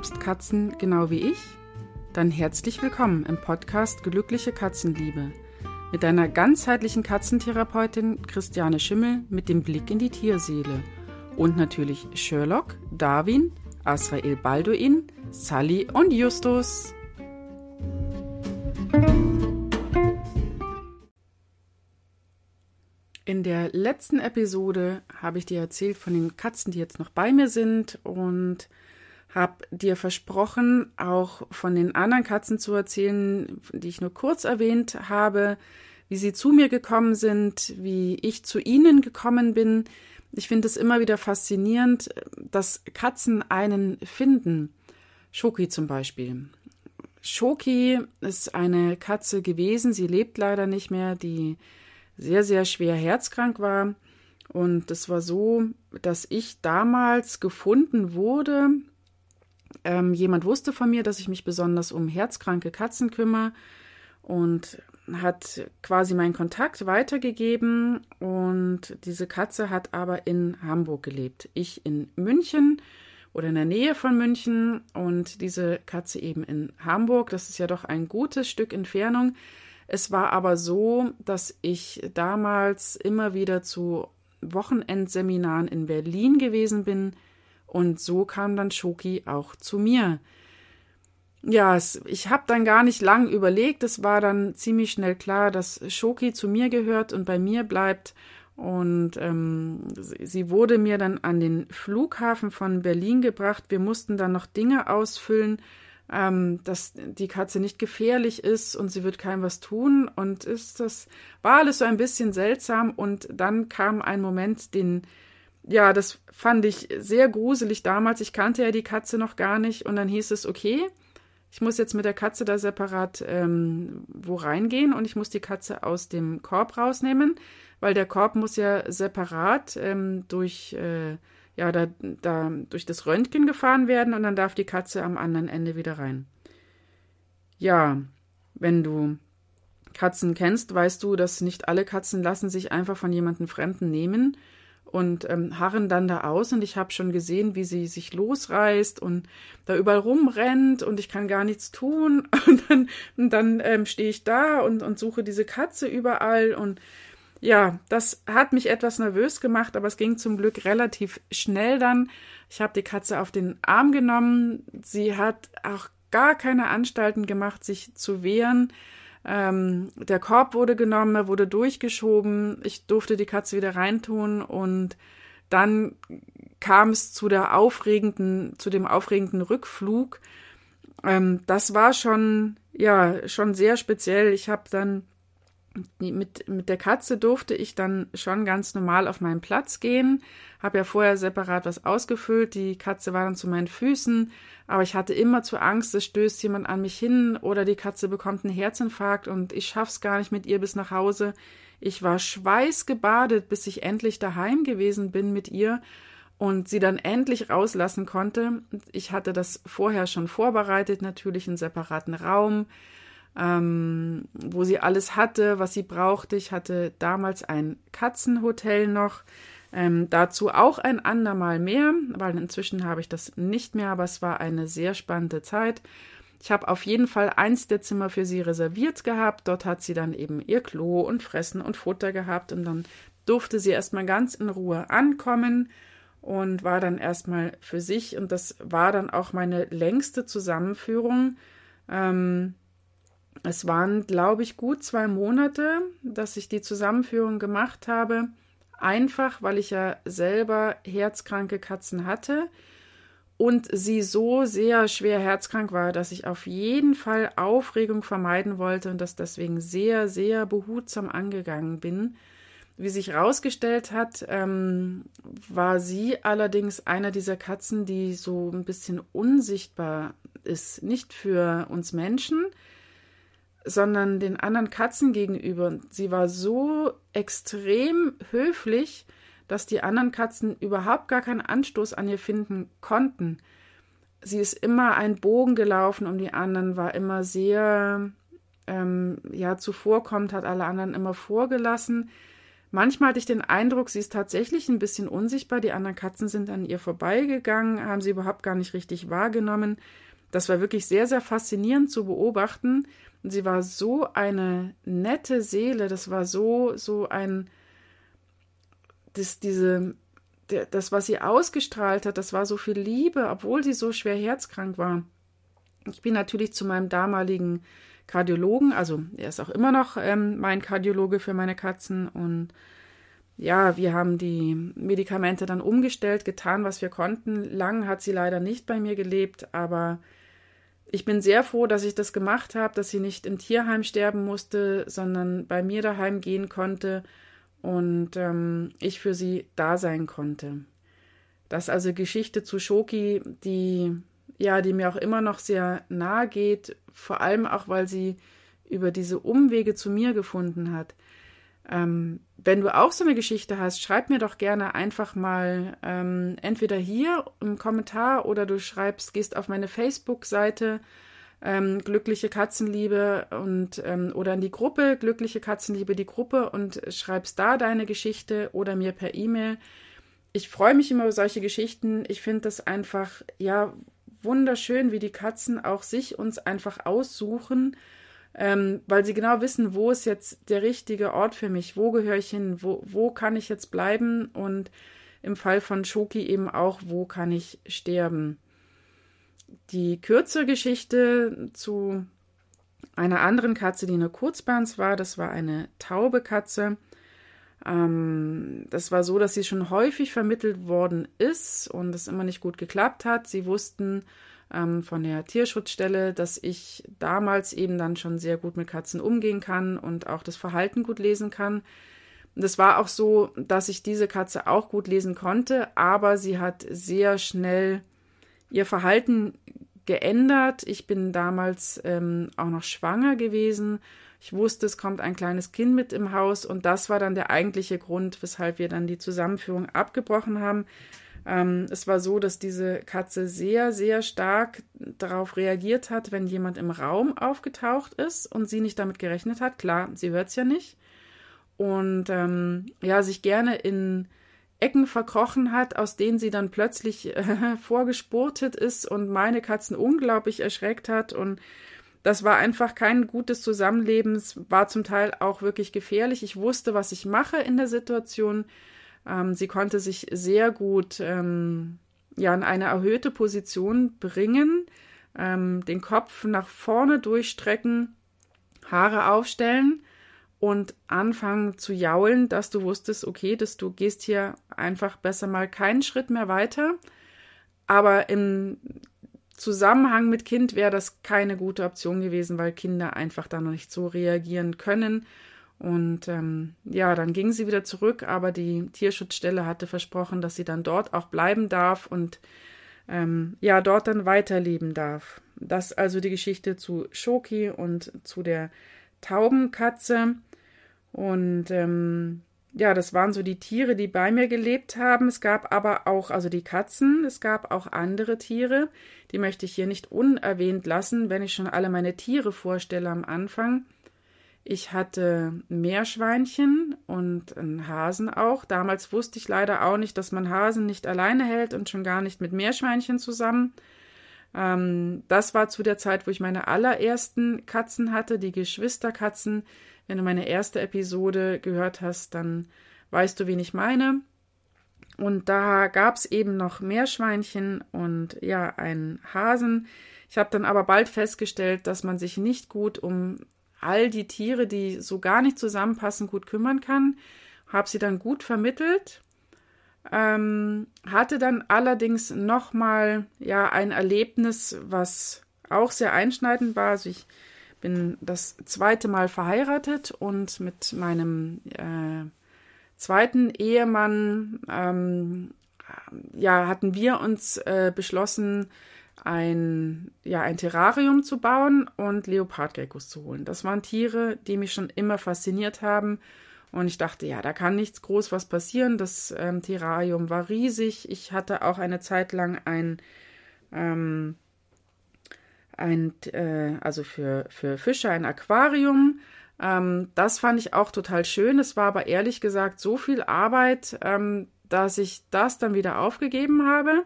liebst Katzen genau wie ich? Dann herzlich willkommen im Podcast Glückliche Katzenliebe mit deiner ganzheitlichen Katzentherapeutin Christiane Schimmel mit dem Blick in die Tierseele und natürlich Sherlock, Darwin, Asrael Balduin, Sally und Justus. In der letzten Episode habe ich dir erzählt von den Katzen, die jetzt noch bei mir sind und habe dir versprochen, auch von den anderen Katzen zu erzählen, die ich nur kurz erwähnt habe, wie sie zu mir gekommen sind, wie ich zu ihnen gekommen bin. Ich finde es immer wieder faszinierend, dass Katzen einen finden. Schoki zum Beispiel. Schoki ist eine Katze gewesen, sie lebt leider nicht mehr, die sehr, sehr schwer herzkrank war. Und es war so, dass ich damals gefunden wurde. Ähm, jemand wusste von mir, dass ich mich besonders um herzkranke Katzen kümmere und hat quasi meinen Kontakt weitergegeben. Und diese Katze hat aber in Hamburg gelebt. Ich in München oder in der Nähe von München und diese Katze eben in Hamburg. Das ist ja doch ein gutes Stück Entfernung. Es war aber so, dass ich damals immer wieder zu Wochenendseminaren in Berlin gewesen bin und so kam dann Schoki auch zu mir. Ja, es, ich habe dann gar nicht lang überlegt. Es war dann ziemlich schnell klar, dass Schoki zu mir gehört und bei mir bleibt. Und ähm, sie wurde mir dann an den Flughafen von Berlin gebracht. Wir mussten dann noch Dinge ausfüllen ähm, dass die Katze nicht gefährlich ist und sie wird keinem was tun. Und ist das war alles so ein bisschen seltsam. Und dann kam ein Moment, den ja, das fand ich sehr gruselig damals. Ich kannte ja die Katze noch gar nicht. Und dann hieß es, okay, ich muss jetzt mit der Katze da separat ähm, wo reingehen und ich muss die Katze aus dem Korb rausnehmen, weil der Korb muss ja separat ähm, durch äh, ja, da, da durch das Röntgen gefahren werden und dann darf die Katze am anderen Ende wieder rein. Ja, wenn du Katzen kennst, weißt du, dass nicht alle Katzen lassen sich einfach von jemandem Fremden nehmen und ähm, harren dann da aus und ich habe schon gesehen, wie sie sich losreißt und da überall rumrennt und ich kann gar nichts tun und dann, und dann ähm, stehe ich da und, und suche diese Katze überall und ja, das hat mich etwas nervös gemacht, aber es ging zum Glück relativ schnell dann. Ich habe die Katze auf den Arm genommen. Sie hat auch gar keine Anstalten gemacht, sich zu wehren. Ähm, der Korb wurde genommen, er wurde durchgeschoben. Ich durfte die Katze wieder reintun und dann kam es zu der aufregenden, zu dem aufregenden Rückflug. Ähm, das war schon, ja, schon sehr speziell. Ich habe dann mit, mit der Katze durfte ich dann schon ganz normal auf meinen Platz gehen, habe ja vorher separat was ausgefüllt, die Katze war dann zu meinen Füßen, aber ich hatte immer zu Angst, es stößt jemand an mich hin oder die Katze bekommt einen Herzinfarkt und ich schaff's gar nicht mit ihr bis nach Hause. Ich war schweißgebadet, bis ich endlich daheim gewesen bin mit ihr und sie dann endlich rauslassen konnte. Ich hatte das vorher schon vorbereitet, natürlich einen separaten Raum ähm, wo sie alles hatte, was sie brauchte. Ich hatte damals ein Katzenhotel noch. Ähm, dazu auch ein andermal mehr, weil inzwischen habe ich das nicht mehr, aber es war eine sehr spannende Zeit. Ich habe auf jeden Fall eins der Zimmer für sie reserviert gehabt. Dort hat sie dann eben ihr Klo und Fressen und Futter gehabt und dann durfte sie erstmal ganz in Ruhe ankommen und war dann erstmal für sich und das war dann auch meine längste Zusammenführung. Ähm, es waren, glaube ich, gut zwei Monate, dass ich die Zusammenführung gemacht habe. Einfach, weil ich ja selber herzkranke Katzen hatte und sie so sehr schwer herzkrank war, dass ich auf jeden Fall Aufregung vermeiden wollte und das deswegen sehr, sehr behutsam angegangen bin. Wie sich herausgestellt hat, ähm, war sie allerdings einer dieser Katzen, die so ein bisschen unsichtbar ist. Nicht für uns Menschen, sondern den anderen Katzen gegenüber. sie war so extrem höflich, dass die anderen Katzen überhaupt gar keinen Anstoß an ihr finden konnten. Sie ist immer einen Bogen gelaufen um die anderen, war immer sehr ähm, ja zuvorkommend, hat alle anderen immer vorgelassen. Manchmal hatte ich den Eindruck, sie ist tatsächlich ein bisschen unsichtbar. Die anderen Katzen sind an ihr vorbeigegangen, haben sie überhaupt gar nicht richtig wahrgenommen. Das war wirklich sehr, sehr faszinierend zu beobachten. Und sie war so eine nette Seele, das war so, so ein, das, diese, das, was sie ausgestrahlt hat, das war so viel Liebe, obwohl sie so schwer herzkrank war. Ich bin natürlich zu meinem damaligen Kardiologen, also er ist auch immer noch ähm, mein Kardiologe für meine Katzen und ja, wir haben die Medikamente dann umgestellt, getan, was wir konnten. Lang hat sie leider nicht bei mir gelebt, aber ich bin sehr froh, dass ich das gemacht habe, dass sie nicht im Tierheim sterben musste, sondern bei mir daheim gehen konnte und ähm, ich für sie da sein konnte. Das ist also Geschichte zu Shoki, die ja, die mir auch immer noch sehr nahe geht, vor allem auch, weil sie über diese Umwege zu mir gefunden hat. Ähm, wenn du auch so eine Geschichte hast, schreib mir doch gerne einfach mal ähm, entweder hier im Kommentar oder du schreibst, gehst auf meine Facebook-Seite ähm, Glückliche Katzenliebe und ähm, oder in die Gruppe Glückliche Katzenliebe, die Gruppe und schreibst da deine Geschichte oder mir per E-Mail. Ich freue mich immer über solche Geschichten. Ich finde das einfach, ja, wunderschön, wie die Katzen auch sich uns einfach aussuchen, ähm, weil sie genau wissen, wo ist jetzt der richtige Ort für mich, wo gehöre ich hin, wo, wo kann ich jetzt bleiben und im Fall von Shoki eben auch, wo kann ich sterben. Die kürzere Geschichte zu einer anderen Katze, die eine Kurzbeins war, das war eine taube Katze. Ähm, das war so, dass sie schon häufig vermittelt worden ist und es immer nicht gut geklappt hat. Sie wussten ähm, von der Tierschutzstelle, dass ich damals eben dann schon sehr gut mit Katzen umgehen kann und auch das Verhalten gut lesen kann. Das war auch so, dass ich diese Katze auch gut lesen konnte, aber sie hat sehr schnell ihr Verhalten geändert. Ich bin damals ähm, auch noch schwanger gewesen ich wusste, es kommt ein kleines Kind mit im Haus und das war dann der eigentliche Grund, weshalb wir dann die Zusammenführung abgebrochen haben. Ähm, es war so, dass diese Katze sehr, sehr stark darauf reagiert hat, wenn jemand im Raum aufgetaucht ist und sie nicht damit gerechnet hat. Klar, sie hört es ja nicht. Und ähm, ja, sich gerne in Ecken verkrochen hat, aus denen sie dann plötzlich äh, vorgespurtet ist und meine Katzen unglaublich erschreckt hat und das war einfach kein gutes Zusammenleben. Es war zum Teil auch wirklich gefährlich. Ich wusste, was ich mache in der Situation. Ähm, sie konnte sich sehr gut ähm, ja, in eine erhöhte Position bringen, ähm, den Kopf nach vorne durchstrecken, Haare aufstellen und anfangen zu jaulen, dass du wusstest, okay, dass du gehst hier einfach besser mal keinen Schritt mehr weiter. Aber im Zusammenhang mit Kind wäre das keine gute Option gewesen, weil Kinder einfach da noch nicht so reagieren können. Und ähm, ja, dann ging sie wieder zurück, aber die Tierschutzstelle hatte versprochen, dass sie dann dort auch bleiben darf und ähm, ja, dort dann weiterleben darf. Das also die Geschichte zu Shoki und zu der Taubenkatze. Und ähm, ja, das waren so die Tiere, die bei mir gelebt haben. Es gab aber auch, also die Katzen, es gab auch andere Tiere, die möchte ich hier nicht unerwähnt lassen, wenn ich schon alle meine Tiere vorstelle am Anfang. Ich hatte Meerschweinchen und einen Hasen auch. Damals wusste ich leider auch nicht, dass man Hasen nicht alleine hält und schon gar nicht mit Meerschweinchen zusammen. Ähm, das war zu der Zeit, wo ich meine allerersten Katzen hatte, die Geschwisterkatzen, wenn du meine erste Episode gehört hast, dann weißt du, wen ich meine. Und da gab es eben noch Meerschweinchen und ja, einen Hasen. Ich habe dann aber bald festgestellt, dass man sich nicht gut um all die Tiere, die so gar nicht zusammenpassen, gut kümmern kann. Habe sie dann gut vermittelt. Ähm, hatte dann allerdings nochmal ja ein Erlebnis, was auch sehr einschneidend war. Also ich bin das zweite Mal verheiratet und mit meinem äh, zweiten Ehemann ähm, ja, hatten wir uns äh, beschlossen, ein, ja, ein Terrarium zu bauen und Leopardgeckos zu holen. Das waren Tiere, die mich schon immer fasziniert haben. Und ich dachte, ja, da kann nichts groß was passieren. Das ähm, Terrarium war riesig. Ich hatte auch eine Zeit lang ein ähm, ein, äh, also für, für Fische ein Aquarium. Ähm, das fand ich auch total schön. Es war aber ehrlich gesagt so viel Arbeit, ähm, dass ich das dann wieder aufgegeben habe.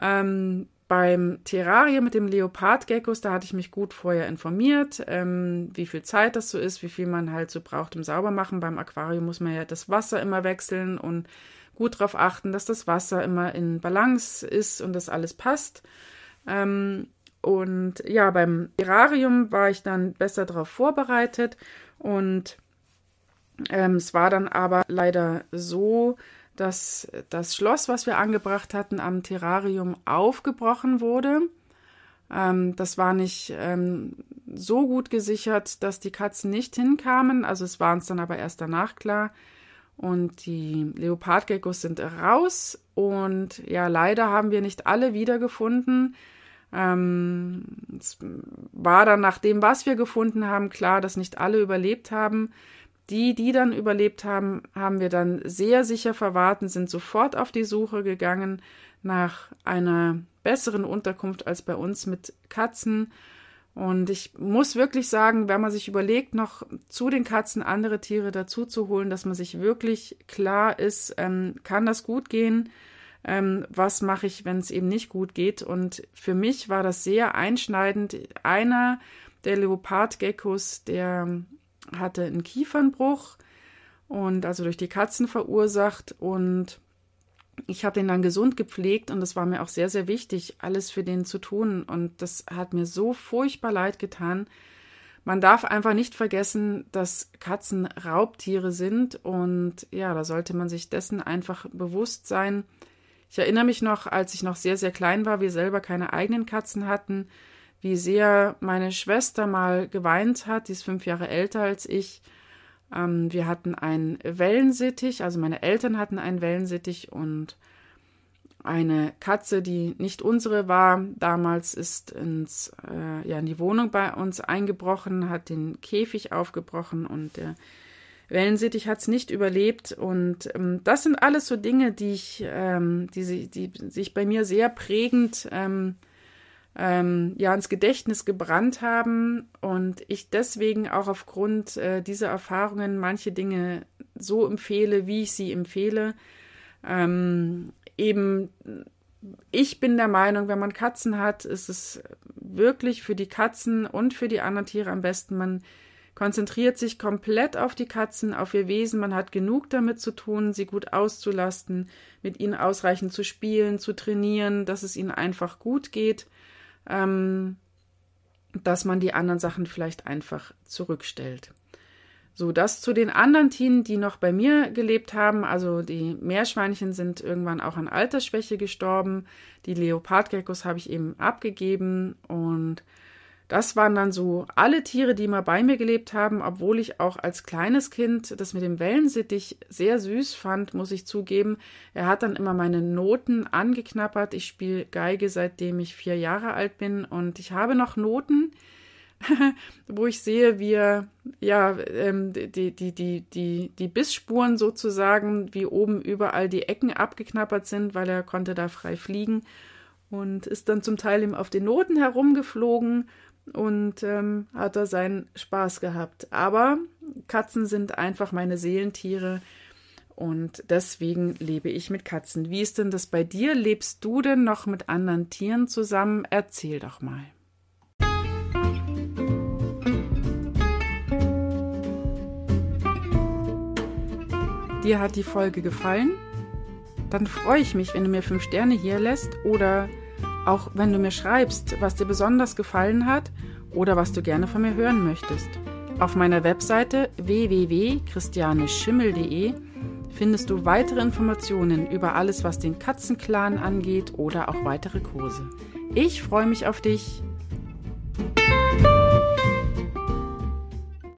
Ähm, beim Terrarium mit dem Leopardgeckos, da hatte ich mich gut vorher informiert, ähm, wie viel Zeit das so ist, wie viel man halt so braucht im Saubermachen. Beim Aquarium muss man ja das Wasser immer wechseln und gut darauf achten, dass das Wasser immer in Balance ist und dass alles passt. Ähm, und ja, beim Terrarium war ich dann besser darauf vorbereitet und ähm, es war dann aber leider so, dass das Schloss, was wir angebracht hatten am Terrarium, aufgebrochen wurde. Ähm, das war nicht ähm, so gut gesichert, dass die Katzen nicht hinkamen. Also es war uns dann aber erst danach klar. Und die Leopardgeckos sind raus. Und ja, leider haben wir nicht alle wiedergefunden. Ähm, es war dann nach dem, was wir gefunden haben, klar, dass nicht alle überlebt haben. Die, die dann überlebt haben, haben wir dann sehr sicher verwahrt und sind sofort auf die Suche gegangen nach einer besseren Unterkunft als bei uns mit Katzen. Und ich muss wirklich sagen, wenn man sich überlegt, noch zu den Katzen andere Tiere dazu zu holen, dass man sich wirklich klar ist, ähm, kann das gut gehen? Ähm, was mache ich, wenn es eben nicht gut geht? Und für mich war das sehr einschneidend. Einer der Leopardgeckos, der hatte einen Kiefernbruch und also durch die Katzen verursacht und ich habe den dann gesund gepflegt und das war mir auch sehr, sehr wichtig, alles für den zu tun. Und das hat mir so furchtbar leid getan. Man darf einfach nicht vergessen, dass Katzen Raubtiere sind und ja, da sollte man sich dessen einfach bewusst sein. Ich erinnere mich noch, als ich noch sehr, sehr klein war, wir selber keine eigenen Katzen hatten, wie sehr meine Schwester mal geweint hat, die ist fünf Jahre älter als ich. Ähm, wir hatten einen Wellensittich, also meine Eltern hatten einen Wellensittich und eine Katze, die nicht unsere war, damals ist ins, äh, ja, in die Wohnung bei uns eingebrochen, hat den Käfig aufgebrochen und der Wellensittich hat es nicht überlebt. Und ähm, das sind alles so Dinge, die ich, ähm, die, die, sich bei mir sehr prägend ähm, ähm, ja ins Gedächtnis gebrannt haben und ich deswegen auch aufgrund äh, dieser Erfahrungen manche Dinge so empfehle, wie ich sie empfehle. Ähm, eben, ich bin der Meinung, wenn man Katzen hat, ist es wirklich für die Katzen und für die anderen Tiere am besten, man konzentriert sich komplett auf die Katzen, auf ihr Wesen. Man hat genug damit zu tun, sie gut auszulasten, mit ihnen ausreichend zu spielen, zu trainieren, dass es ihnen einfach gut geht ähm, dass man die anderen Sachen vielleicht einfach zurückstellt. So, das zu den anderen Tieren, die noch bei mir gelebt haben. Also die Meerschweinchen sind irgendwann auch an Altersschwäche gestorben. Die Leopardgeckos habe ich eben abgegeben und das waren dann so alle Tiere, die mal bei mir gelebt haben, obwohl ich auch als kleines Kind das mit dem Wellensittich sehr süß fand, muss ich zugeben. Er hat dann immer meine Noten angeknappert. Ich spiele Geige, seitdem ich vier Jahre alt bin und ich habe noch Noten, wo ich sehe, wie er, ja, ähm, die, die, die, die, die Bissspuren sozusagen, wie oben überall die Ecken abgeknappert sind, weil er konnte da frei fliegen und ist dann zum Teil eben auf den Noten herumgeflogen und ähm, hat da seinen Spaß gehabt. Aber Katzen sind einfach meine Seelentiere und deswegen lebe ich mit Katzen. Wie ist denn das bei dir? Lebst du denn noch mit anderen Tieren zusammen? Erzähl doch mal. Dir hat die Folge gefallen? Dann freue ich mich, wenn du mir fünf Sterne hier lässt oder auch wenn du mir schreibst, was dir besonders gefallen hat oder was du gerne von mir hören möchtest. Auf meiner Webseite www.christianeschimmel.de findest du weitere Informationen über alles, was den Katzenclan angeht oder auch weitere Kurse. Ich freue mich auf dich.